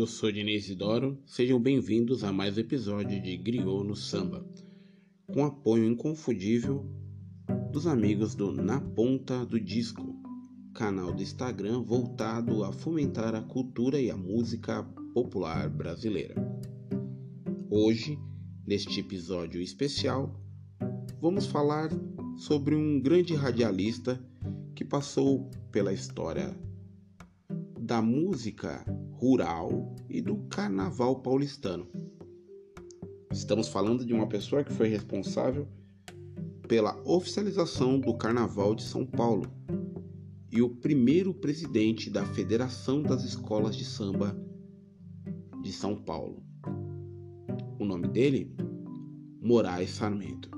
eu sou Diniz Isidoro, sejam bem-vindos a mais um episódio de Griot no Samba, com apoio inconfundível dos amigos do Na Ponta do Disco, canal do Instagram voltado a fomentar a cultura e a música popular brasileira. Hoje, neste episódio especial, vamos falar sobre um grande radialista que passou pela história da música rural e do carnaval paulistano. Estamos falando de uma pessoa que foi responsável pela oficialização do Carnaval de São Paulo e o primeiro presidente da Federação das Escolas de Samba de São Paulo. O nome dele? Moraes Sarmento.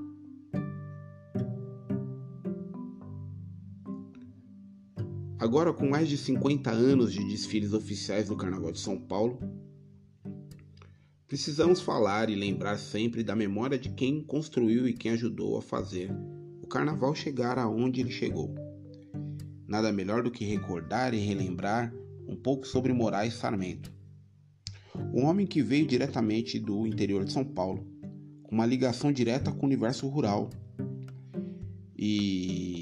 Agora, com mais de 50 anos de desfiles oficiais do Carnaval de São Paulo, precisamos falar e lembrar sempre da memória de quem construiu e quem ajudou a fazer o Carnaval chegar aonde ele chegou. Nada melhor do que recordar e relembrar um pouco sobre Moraes Sarmento, um homem que veio diretamente do interior de São Paulo, com uma ligação direta com o universo rural e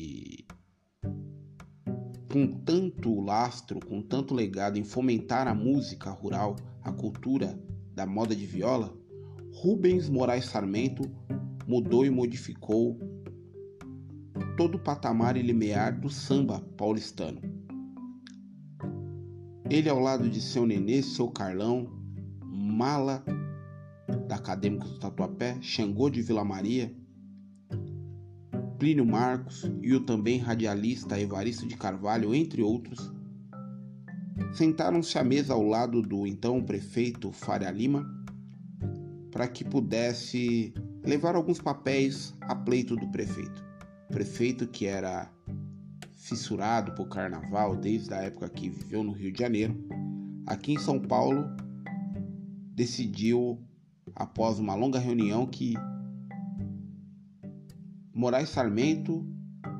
com tanto lastro, com tanto legado em fomentar a música rural, a cultura da moda de viola, Rubens Moraes Sarmento mudou e modificou todo o patamar e limiar do samba paulistano. Ele, ao lado de seu Nenê, seu Carlão, Mala da Acadêmica do Tatuapé, Xangô de Vila Maria, Plínio Marcos e o também radialista Evaristo de Carvalho, entre outros, sentaram-se à mesa ao lado do então prefeito Faria Lima para que pudesse levar alguns papéis a pleito do prefeito. O prefeito que era fissurado por carnaval desde a época que viveu no Rio de Janeiro, aqui em São Paulo, decidiu, após uma longa reunião, que Moraes Sarmento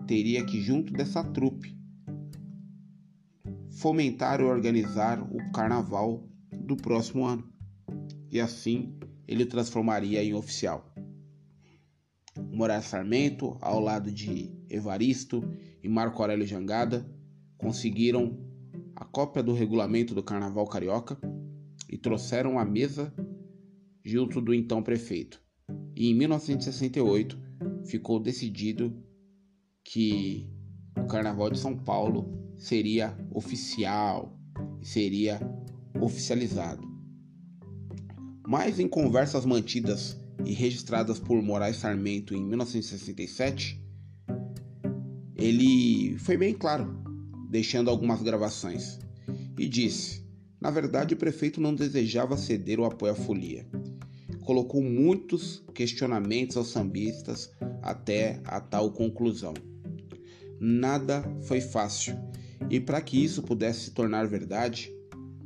teria que, junto dessa trupe, fomentar e organizar o carnaval do próximo ano. E assim ele transformaria em oficial. Moraes Sarmento, ao lado de Evaristo e Marco Aurélio Jangada, conseguiram a cópia do regulamento do Carnaval Carioca e trouxeram a mesa junto do então prefeito. E em 1968 ficou decidido que o Carnaval de São Paulo seria oficial, seria oficializado. Mas em conversas mantidas e registradas por Moraes Sarmento em 1967, ele foi bem claro, deixando algumas gravações, e disse: na verdade, o prefeito não desejava ceder o apoio à folia. Colocou muitos questionamentos aos sambistas até a tal conclusão. Nada foi fácil, e para que isso pudesse se tornar verdade,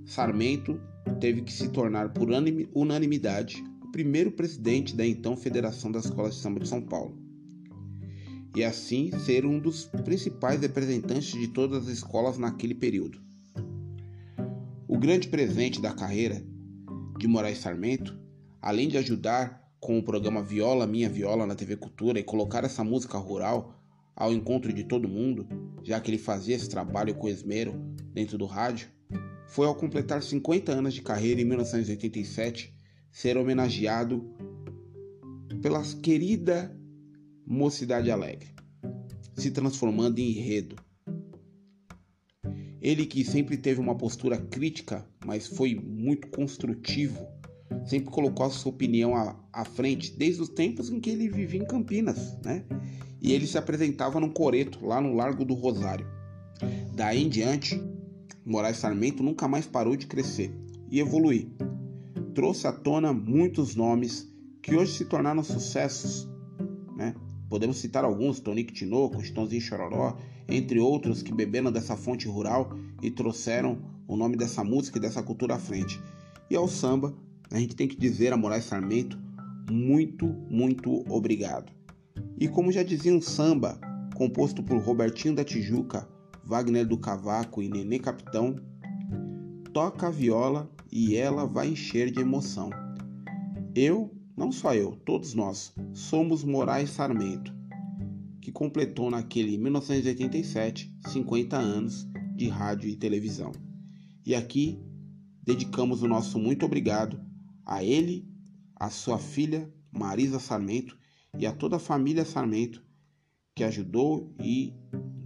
Sarmento teve que se tornar por unanimidade o primeiro presidente da então Federação das Escolas de Samba de São Paulo. E assim ser um dos principais representantes de todas as escolas naquele período. O grande presente da carreira de Moraes Sarmento, além de ajudar com o programa Viola Minha Viola na TV Cultura e colocar essa música rural ao encontro de todo mundo, já que ele fazia esse trabalho com esmero dentro do rádio, foi ao completar 50 anos de carreira em 1987 ser homenageado pela querida Mocidade Alegre, se transformando em enredo. Ele que sempre teve uma postura crítica, mas foi muito construtivo sempre colocou a sua opinião à, à frente, desde os tempos em que ele vivia em Campinas, né? E ele se apresentava num coreto, lá no Largo do Rosário. Daí em diante, Moraes Sarmento nunca mais parou de crescer e evoluir. Trouxe à tona muitos nomes que hoje se tornaram sucessos, né? Podemos citar alguns, Tonico Tinoco, Chitãozinho Chororó, entre outros que beberam dessa fonte rural e trouxeram o nome dessa música e dessa cultura à frente. E ao samba, a gente tem que dizer a Moraes Sarmento muito, muito obrigado. E como já dizia um samba, composto por Robertinho da Tijuca, Wagner do Cavaco e Nenê Capitão, toca a viola e ela vai encher de emoção. Eu, não só eu, todos nós, somos Moraes Sarmento, que completou naquele 1987 50 anos de rádio e televisão. E aqui dedicamos o nosso muito obrigado a ele, a sua filha Marisa Sarmento e a toda a família Sarmento que ajudou e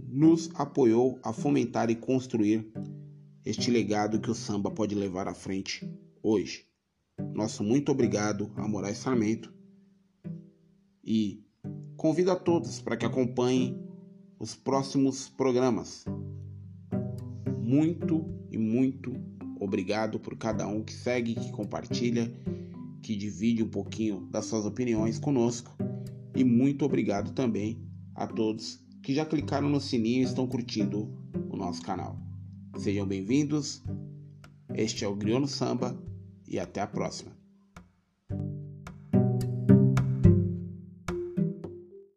nos apoiou a fomentar e construir este legado que o samba pode levar à frente hoje. Nosso muito obrigado a Moraes Sarmento e convido a todos para que acompanhem os próximos programas. Muito e muito obrigado por cada um que segue, que compartilha, que divide um pouquinho das suas opiniões conosco e muito obrigado também a todos que já clicaram no sininho e estão curtindo o nosso canal. Sejam bem-vindos. Este é o Griono Samba e até a próxima.